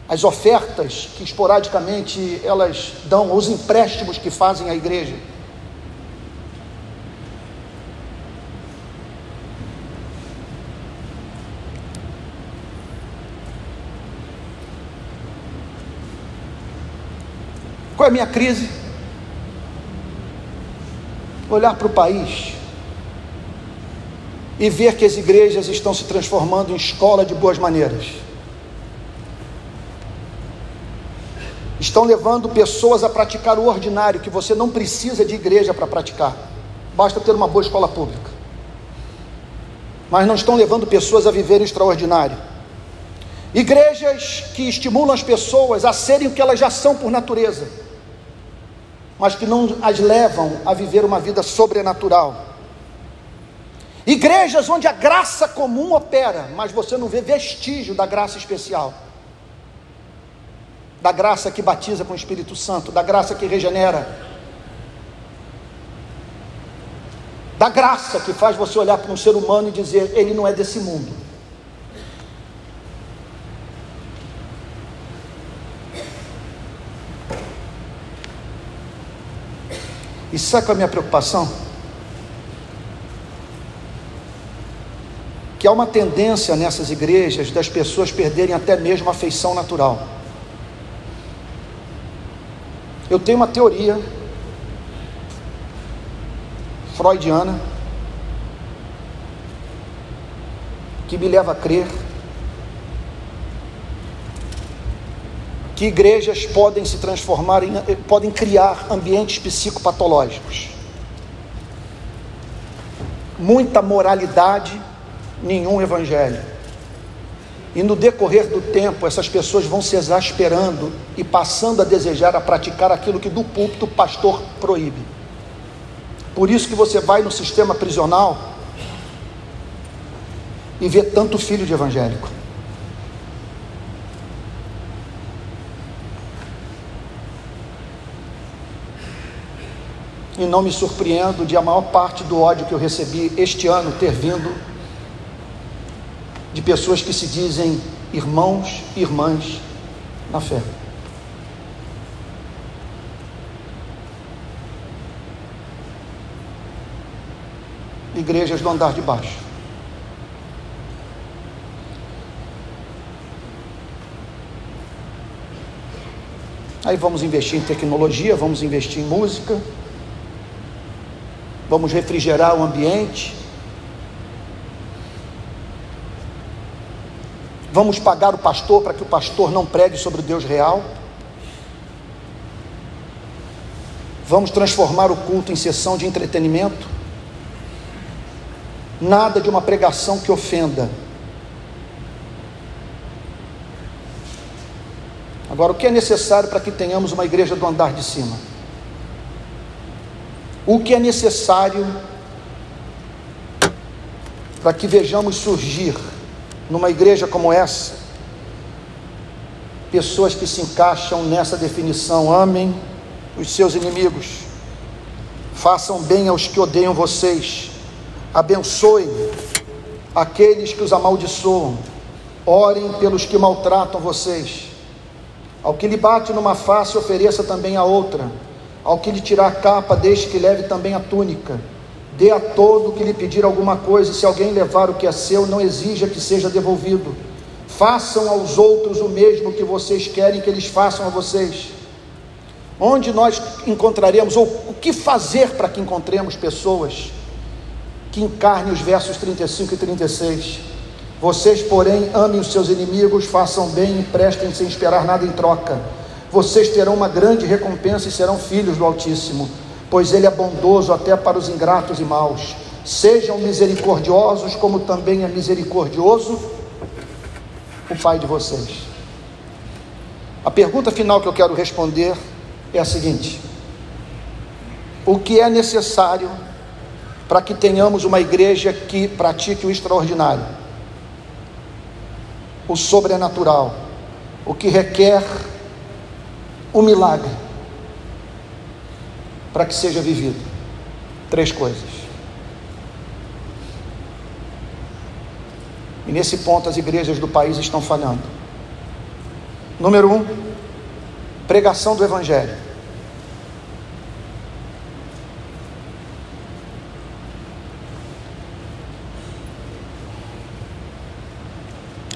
as ofertas que esporadicamente elas dão, os empréstimos que fazem à igreja. Qual é a minha crise? Olhar para o país e ver que as igrejas estão se transformando em escola de boas maneiras. estão levando pessoas a praticar o ordinário, que você não precisa de igreja para praticar, basta ter uma boa escola pública. Mas não estão levando pessoas a viver o extraordinário. Igrejas que estimulam as pessoas a serem o que elas já são por natureza, mas que não as levam a viver uma vida sobrenatural. Igrejas onde a graça comum opera, mas você não vê vestígio da graça especial da graça que batiza com o Espírito Santo, da graça que regenera, da graça que faz você olhar para um ser humano e dizer: ele não é desse mundo. E sabe qual é a minha preocupação? Que há uma tendência nessas igrejas das pessoas perderem até mesmo a feição natural. Eu tenho uma teoria freudiana que me leva a crer que igrejas podem se transformar em, podem criar ambientes psicopatológicos. Muita moralidade, nenhum evangelho. E no decorrer do tempo, essas pessoas vão se exasperando e passando a desejar a praticar aquilo que do púlpito o pastor proíbe. Por isso que você vai no sistema prisional e vê tanto filho de evangélico. e não me surpreendo de a maior parte do ódio que eu recebi este ano ter vindo de pessoas que se dizem irmãos e irmãs na fé. Igrejas do andar de baixo. Aí vamos investir em tecnologia, vamos investir em música vamos refrigerar o ambiente, vamos pagar o pastor para que o pastor não pregue sobre o Deus real. Vamos transformar o culto em sessão de entretenimento. Nada de uma pregação que ofenda. Agora, o que é necessário para que tenhamos uma igreja do andar de cima? O que é necessário para que vejamos surgir numa igreja como essa pessoas que se encaixam nessa definição, amem os seus inimigos, façam bem aos que odeiam vocês, abençoem aqueles que os amaldiçoam, orem pelos que maltratam vocês. Ao que lhe bate numa face, ofereça também a outra. Ao que lhe tirar a capa, deixe que leve também a túnica. Dê a todo que lhe pedir alguma coisa, se alguém levar o que é seu, não exija que seja devolvido. Façam aos outros o mesmo que vocês querem que eles façam a vocês. Onde nós encontraremos, ou o que fazer para que encontremos pessoas que encarnem os versos 35 e 36? Vocês, porém, amem os seus inimigos, façam bem e prestem sem esperar nada em troca. Vocês terão uma grande recompensa e serão filhos do Altíssimo, pois Ele é bondoso até para os ingratos e maus. Sejam misericordiosos, como também é misericordioso o Pai de vocês. A pergunta final que eu quero responder é a seguinte: O que é necessário para que tenhamos uma igreja que pratique o extraordinário? o sobrenatural, o que requer o milagre para que seja vivido. Três coisas. E nesse ponto as igrejas do país estão falhando. Número um, pregação do Evangelho.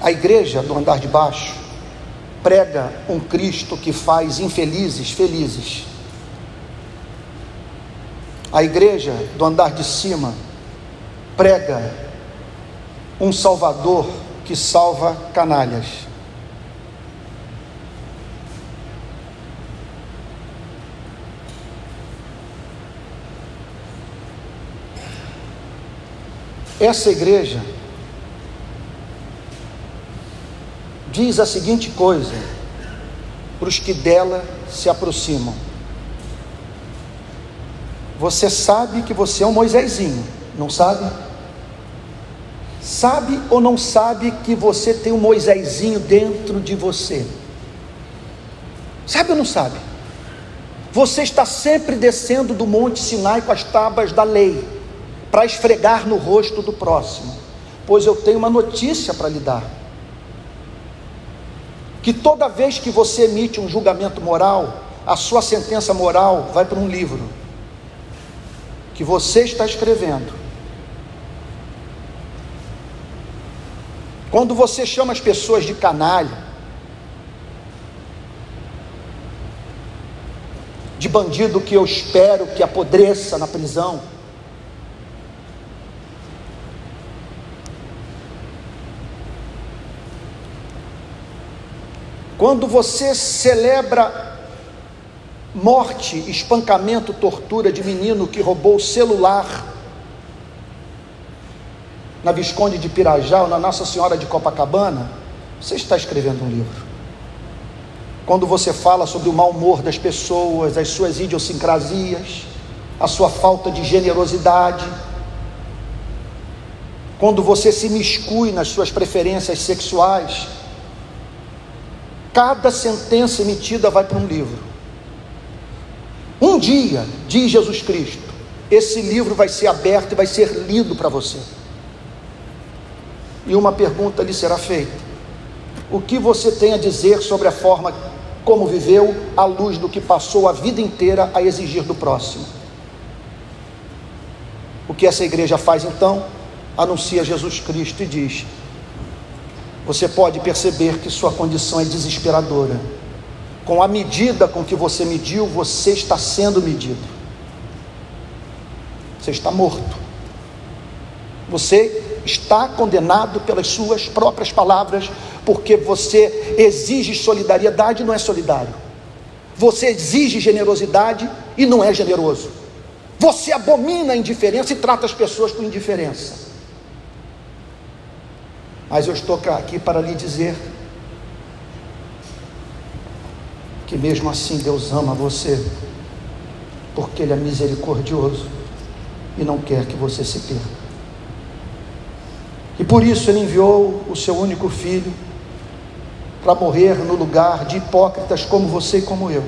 A igreja do andar de baixo prega um Cristo que faz infelizes felizes. A igreja do andar de cima prega um Salvador que salva canalhas. Essa igreja diz a seguinte coisa para os que dela se aproximam: Você sabe que você é um Moisésinho, não sabe? Sabe ou não sabe que você tem um Moisésinho dentro de você? Sabe ou não sabe? Você está sempre descendo do Monte Sinai com as tábuas da lei, para esfregar no rosto do próximo, pois eu tenho uma notícia para lhe dar que toda vez que você emite um julgamento moral, a sua sentença moral vai para um livro que você está escrevendo. Quando você chama as pessoas de canalha, de bandido que eu espero que apodreça na prisão, Quando você celebra morte, espancamento, tortura de menino que roubou o celular na Visconde de Pirajá ou na Nossa Senhora de Copacabana, você está escrevendo um livro. Quando você fala sobre o mau humor das pessoas, as suas idiosincrasias, a sua falta de generosidade, quando você se miscui nas suas preferências sexuais, Cada sentença emitida vai para um livro. Um dia, diz Jesus Cristo, esse livro vai ser aberto e vai ser lido para você. E uma pergunta lhe será feita: O que você tem a dizer sobre a forma como viveu à luz do que passou a vida inteira a exigir do próximo? O que essa igreja faz então? Anuncia Jesus Cristo e diz: Você pode perceber que sua condição é desesperadora. Com a medida com que você mediu, você está sendo medido. Você está morto. Você está condenado pelas suas próprias palavras, porque você exige solidariedade e não é solidário. Você exige generosidade e não é generoso. Você abomina a indiferença e trata as pessoas com indiferença. Mas eu estou aqui para lhe dizer que mesmo assim Deus ama você, porque Ele é misericordioso e não quer que você se perca. E por isso Ele enviou o seu único filho para morrer no lugar de hipócritas como você e como eu.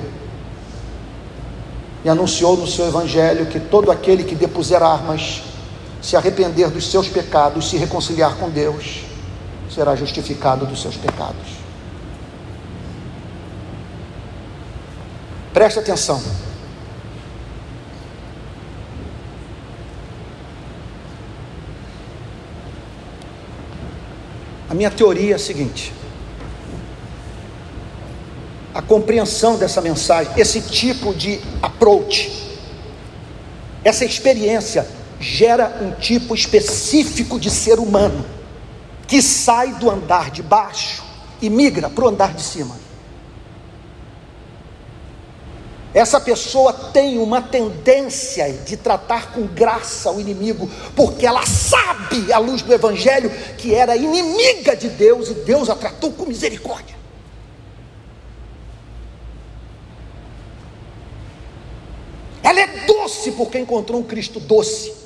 E anunciou no seu evangelho que todo aquele que depuser armas, se arrepender dos seus pecados, se reconciliar com Deus, será justificado dos seus pecados. Preste atenção. A minha teoria é a seguinte: a compreensão dessa mensagem, esse tipo de approach, essa experiência gera um tipo específico de ser humano que sai do andar de baixo e migra para o andar de cima. Essa pessoa tem uma tendência de tratar com graça o inimigo, porque ela sabe, à luz do Evangelho, que era inimiga de Deus e Deus a tratou com misericórdia. Ela é doce porque encontrou um Cristo doce.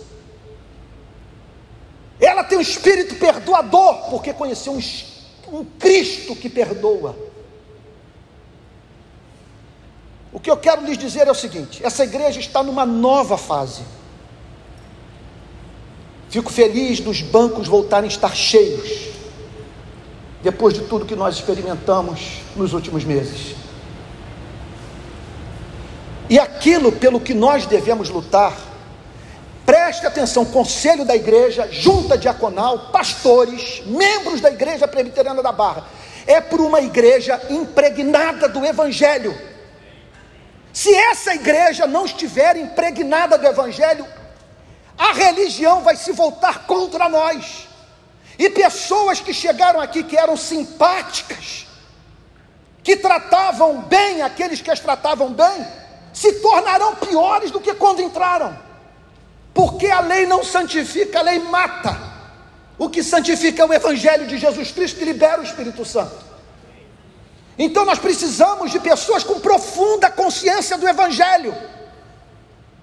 Ela tem um espírito perdoador porque conheceu um, um Cristo que perdoa. O que eu quero lhes dizer é o seguinte: essa igreja está numa nova fase. Fico feliz dos bancos voltarem a estar cheios, depois de tudo que nós experimentamos nos últimos meses. E aquilo pelo que nós devemos lutar, preste atenção: conselho da igreja, junta diaconal, pastores, membros da igreja presbiteriana da Barra, é por uma igreja impregnada do Evangelho se essa igreja não estiver impregnada do Evangelho, a religião vai se voltar contra nós. E pessoas que chegaram aqui que eram simpáticas, que tratavam bem aqueles que as tratavam bem, se tornarão piores do que quando entraram. Porque a lei não santifica, a lei mata. O que santifica é o Evangelho de Jesus Cristo que libera o Espírito Santo. Então nós precisamos de pessoas com profunda consciência do Evangelho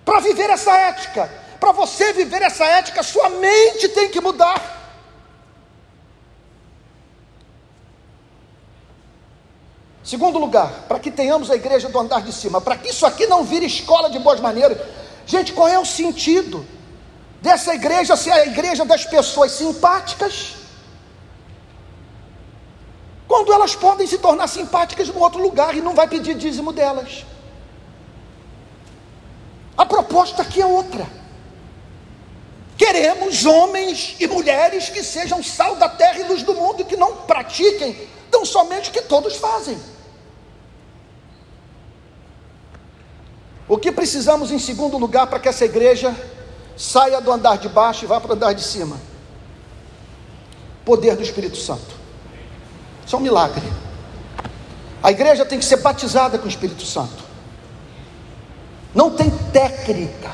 para viver essa ética. Para você viver essa ética, sua mente tem que mudar. Segundo lugar, para que tenhamos a igreja do andar de cima, para que isso aqui não vire escola de boas maneiras. Gente, qual é o sentido dessa igreja ser a igreja das pessoas simpáticas? quando elas podem se tornar simpáticas no outro lugar e não vai pedir dízimo delas. A proposta aqui é outra. Queremos homens e mulheres que sejam sal da terra e luz do mundo e que não pratiquem tão somente o que todos fazem. O que precisamos em segundo lugar para que essa igreja saia do andar de baixo e vá para o andar de cima? Poder do Espírito Santo. Isso é um milagre. A igreja tem que ser batizada com o Espírito Santo. Não tem técnica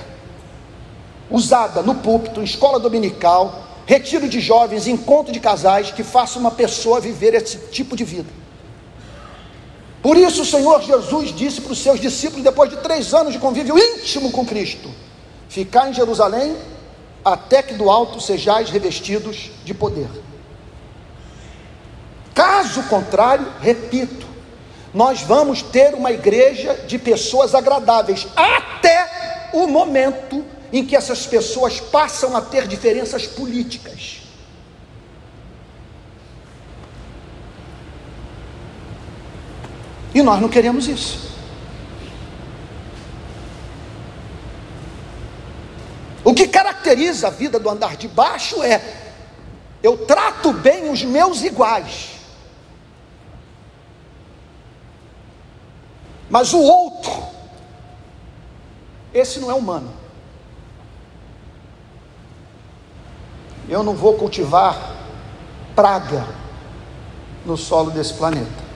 usada no púlpito, em escola dominical, retiro de jovens, encontro de casais que faça uma pessoa viver esse tipo de vida. Por isso o Senhor Jesus disse para os seus discípulos, depois de três anos de convívio íntimo com Cristo: ficar em Jerusalém até que do alto sejais revestidos de poder. Caso contrário, repito, nós vamos ter uma igreja de pessoas agradáveis até o momento em que essas pessoas passam a ter diferenças políticas. E nós não queremos isso. O que caracteriza a vida do andar de baixo é: eu trato bem os meus iguais. Mas o outro, esse não é humano. Eu não vou cultivar praga no solo desse planeta.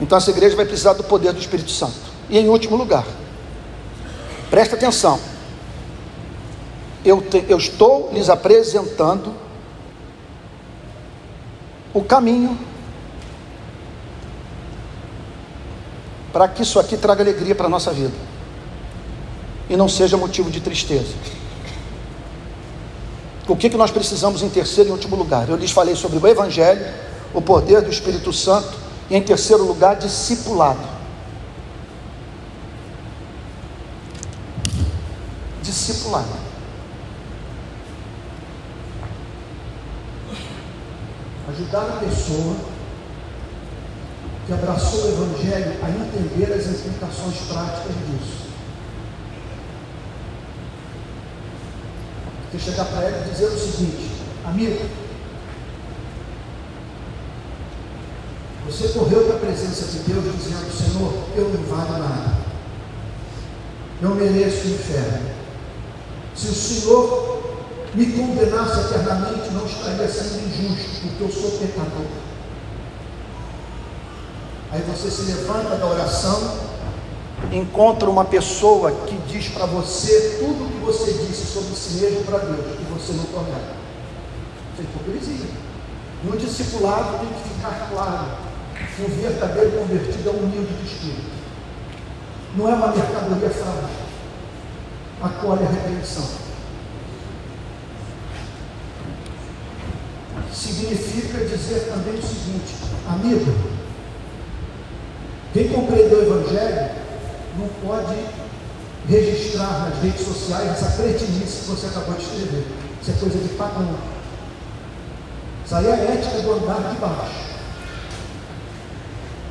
Então essa igreja vai precisar do poder do Espírito Santo. E em último lugar, presta atenção. Eu, te, eu estou lhes apresentando o caminho para que isso aqui traga alegria para a nossa vida e não seja motivo de tristeza. O que, que nós precisamos em terceiro e último lugar? Eu lhes falei sobre o Evangelho, o poder do Espírito Santo e em terceiro lugar, discipulado. Discipulado. Ajudar a pessoa que abraçou o Evangelho a entender as implicações práticas disso. Você chegar para ela e dizer o seguinte, amigo, você correu para a presença de Deus dizendo, Senhor, eu não valho nada. Eu mereço o inferno. Se o Senhor me condenasse eternamente, não estaria sendo injusto, porque eu sou pecador. Aí você se levanta da oração, encontra uma pessoa que diz para você tudo o que você disse sobre si mesmo para Deus, e você não tolera. Isso é hipocrisia. No discipulado tem que ficar claro que o verdadeiro convertido é humilde de espírito. Não é uma mercadoria frágil. Acolhe a repreensão. Significa dizer também o seguinte, amigo, quem compreendeu o Evangelho não pode registrar nas redes sociais essa cretinice que você acabou de escrever. Isso é coisa de pagão. Isso aí é a ética do andar de baixo.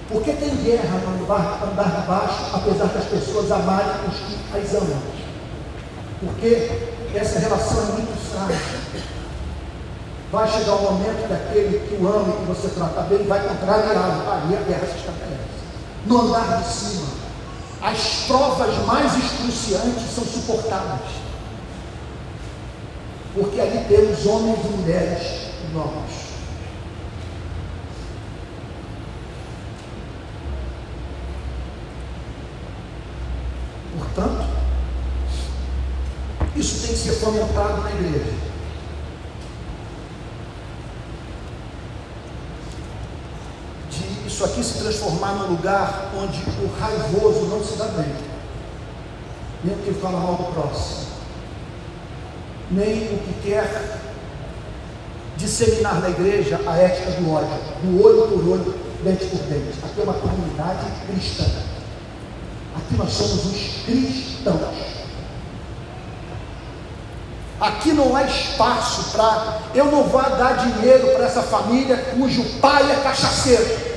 Por que tem guerra no andar, andar de baixo, apesar das pessoas amarem os que as amam? Porque essa relação é muito frágil. Vai chegar o momento daquele que o ama e que você trata bem, vai contrariá-lo. Aí a guerra se estabelece. No andar de cima, as provas mais excruciantes são suportadas. Porque ali temos homens e mulheres novos. Portanto, isso tem que ser fomentado na igreja. De isso aqui se transformar num lugar onde o raivoso não se dá bem, nem o que fala mal do próximo, nem o que quer disseminar na igreja a ética do ódio, do olho por olho, dente por dente. Aqui é uma comunidade cristã. Aqui nós somos os cristãos. Aqui não há espaço para. Eu não vou dar dinheiro para essa família cujo pai é cachaceiro.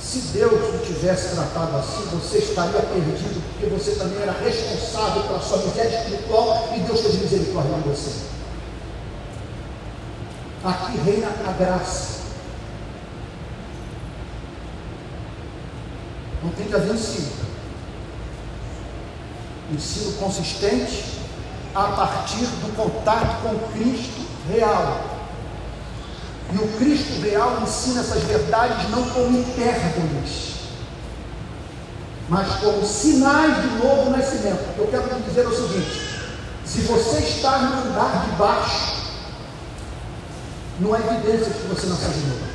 Se Deus não tivesse tratado assim, você estaria perdido, porque você também era responsável pela sua miséria espiritual e Deus fez misericórdia de você. Aqui reina a graça. Não tem que haver ensino. Ensino consistente a partir do contato com Cristo real. E o Cristo real ensina essas verdades não como hipérboles, mas como sinais de novo nascimento. Eu quero dizer é o seguinte: se você está no andar de baixo, não há evidência que você nasceu de novo.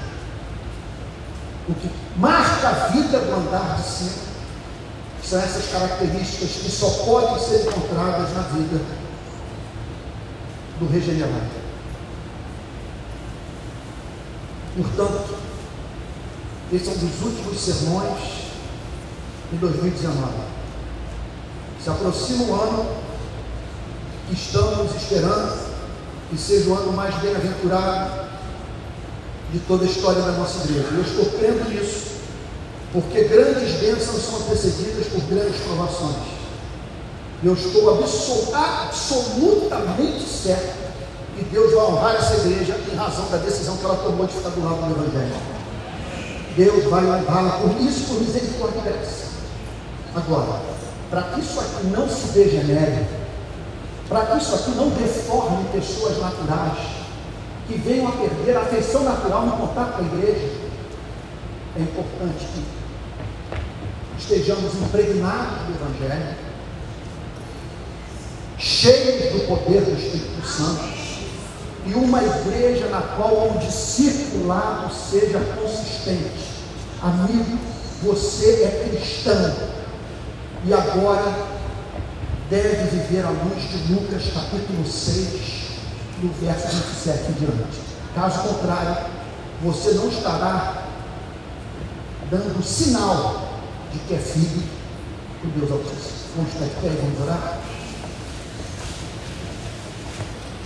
O que marca a vida do andar de cima são essas características que só podem ser encontradas na vida do regenerado. Portanto, esse é um dos últimos sermões de 2019. Se aproxima o ano que estamos esperando que seja o ano mais bem-aventurado de toda a história da nossa igreja. Eu estou crendo nisso, porque grandes bênçãos são antecedidas por grandes provações. Eu estou absolutamente certo que Deus vai honrar essa igreja em razão da decisão que ela tomou de ficar do lado do Evangelho. Deus vai honrá-la por isso, por misericórdia e graça. Agora, para que isso aqui não se degenere, para que isso aqui não deforme pessoas naturais, que venham a perder a afeição natural no contato com a igreja, é importante que estejamos impregnados do Evangelho, cheios do poder do Espírito Santo, e uma igreja na qual o discipulado seja consistente. Amigo, você é cristão e agora deve viver à luz de Lucas capítulo 6, no verso 27 em diante. Caso contrário, você não estará dando sinal de que é filho do Deus Altíssimo. Vamos estar de vamos orar?